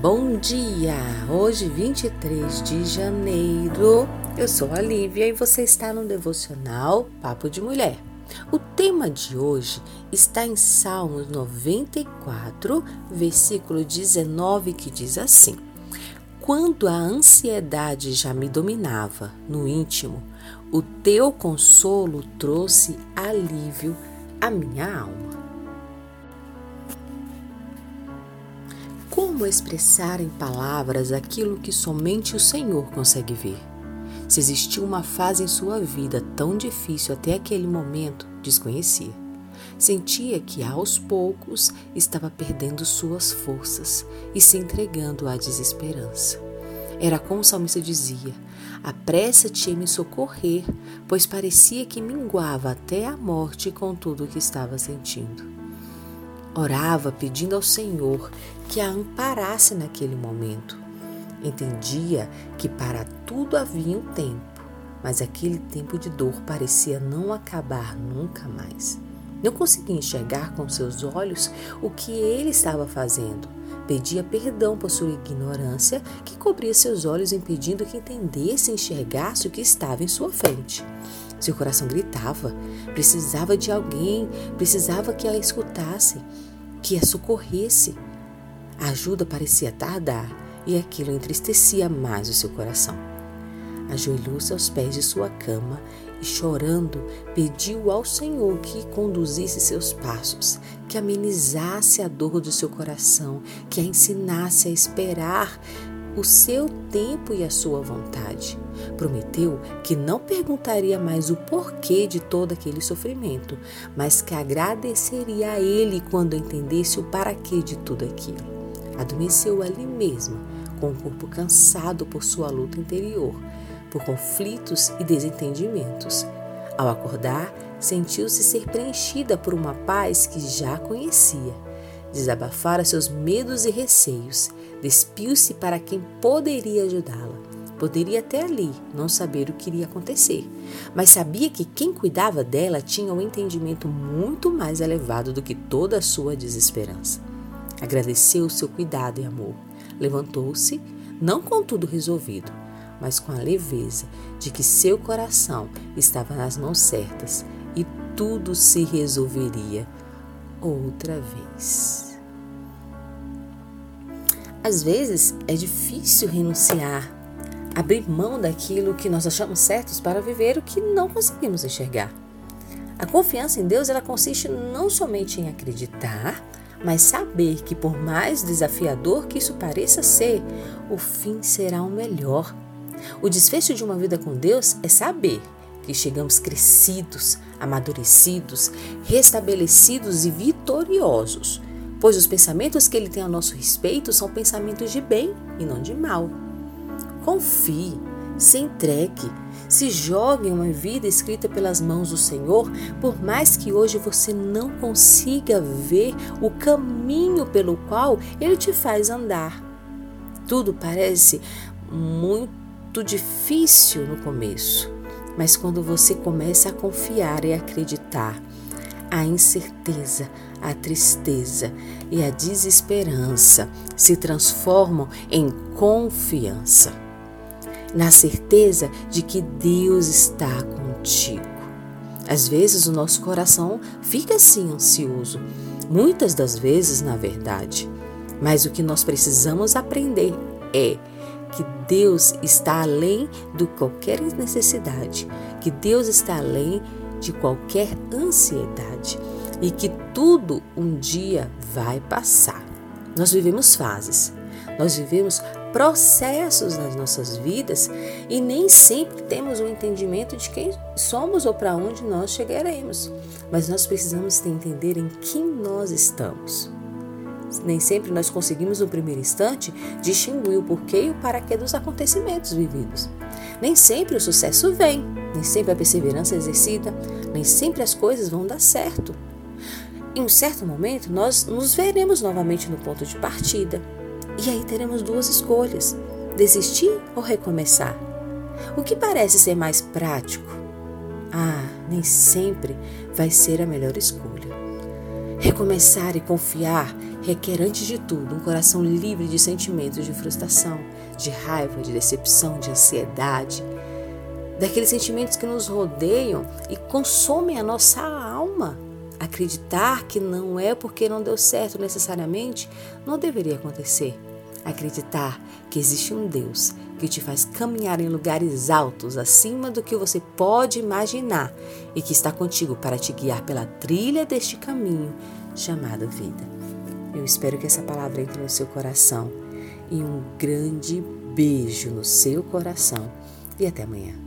Bom dia! Hoje, 23 de janeiro, eu sou a Lívia e você está no devocional Papo de Mulher. O tema de hoje está em Salmos 94, versículo 19, que diz assim: Quando a ansiedade já me dominava no íntimo, o teu consolo trouxe alívio à minha alma. Como expressar em palavras aquilo que somente o Senhor consegue ver? Se existiu uma fase em sua vida tão difícil até aquele momento, desconhecia. Sentia que aos poucos estava perdendo suas forças e se entregando à desesperança. Era como o salmista dizia: Apressa-te em me socorrer, pois parecia que minguava até a morte com tudo o que estava sentindo. Orava pedindo ao Senhor que a amparasse naquele momento. Entendia que para tudo havia um tempo, mas aquele tempo de dor parecia não acabar nunca mais. Não conseguia enxergar com seus olhos o que ele estava fazendo. Pedia perdão por sua ignorância, que cobria seus olhos, impedindo que entendesse e enxergasse o que estava em sua frente. Seu coração gritava, precisava de alguém, precisava que a escutasse, que a socorresse. A ajuda parecia tardar e aquilo entristecia mais o seu coração. Ajoelhou-se aos pés de sua cama e, chorando, pediu ao Senhor que conduzisse seus passos, que amenizasse a dor do seu coração, que a ensinasse a esperar o seu tempo e a sua vontade. Prometeu que não perguntaria mais o porquê de todo aquele sofrimento, mas que agradeceria a ele quando entendesse o paraquê de tudo aquilo. Adormeceu ali mesmo, com o corpo cansado por sua luta interior, por conflitos e desentendimentos. Ao acordar, sentiu-se ser preenchida por uma paz que já conhecia. Desabafara seus medos e receios, despiu-se para quem poderia ajudá-la. Poderia até ali não saber o que iria acontecer, mas sabia que quem cuidava dela tinha um entendimento muito mais elevado do que toda a sua desesperança. Agradeceu o seu cuidado e amor. Levantou-se, não com tudo resolvido, mas com a leveza de que seu coração estava nas mãos certas e tudo se resolveria outra vez. Às vezes é difícil renunciar, abrir mão daquilo que nós achamos certos para viver o que não conseguimos enxergar. A confiança em Deus ela consiste não somente em acreditar, mas saber que por mais desafiador que isso pareça ser, o fim será o melhor. O desfecho de uma vida com Deus é saber que chegamos crescidos, amadurecidos, restabelecidos e vitoriosos, pois os pensamentos que ele tem a nosso respeito são pensamentos de bem e não de mal. Confie, se entregue, se jogue em uma vida escrita pelas mãos do Senhor, por mais que hoje você não consiga ver o caminho pelo qual Ele te faz andar. Tudo parece muito difícil no começo, mas quando você começa a confiar e acreditar, a incerteza, a tristeza e a desesperança se transformam em confiança na certeza de que Deus está contigo. Às vezes o nosso coração fica assim ansioso, muitas das vezes, na verdade. Mas o que nós precisamos aprender é que Deus está além de qualquer necessidade, que Deus está além de qualquer ansiedade e que tudo um dia vai passar. Nós vivemos fases, nós vivemos processos nas nossas vidas e nem sempre temos um entendimento de quem somos ou para onde nós chegaremos. Mas nós precisamos entender em quem nós estamos. Nem sempre nós conseguimos no primeiro instante distinguir o porquê e o paraquê dos acontecimentos vividos. Nem sempre o sucesso vem, nem sempre a perseverança é exercida, nem sempre as coisas vão dar certo. Em um certo momento, nós nos veremos novamente no ponto de partida, e aí teremos duas escolhas: desistir ou recomeçar. O que parece ser mais prático? Ah, nem sempre vai ser a melhor escolha. Recomeçar e confiar requer, antes de tudo, um coração livre de sentimentos de frustração, de raiva, de decepção, de ansiedade, daqueles sentimentos que nos rodeiam e consomem a nossa alma. Acreditar que não é porque não deu certo necessariamente não deveria acontecer. Acreditar que existe um Deus que te faz caminhar em lugares altos, acima do que você pode imaginar, e que está contigo para te guiar pela trilha deste caminho chamado vida. Eu espero que essa palavra entre no seu coração e um grande beijo no seu coração. E até amanhã.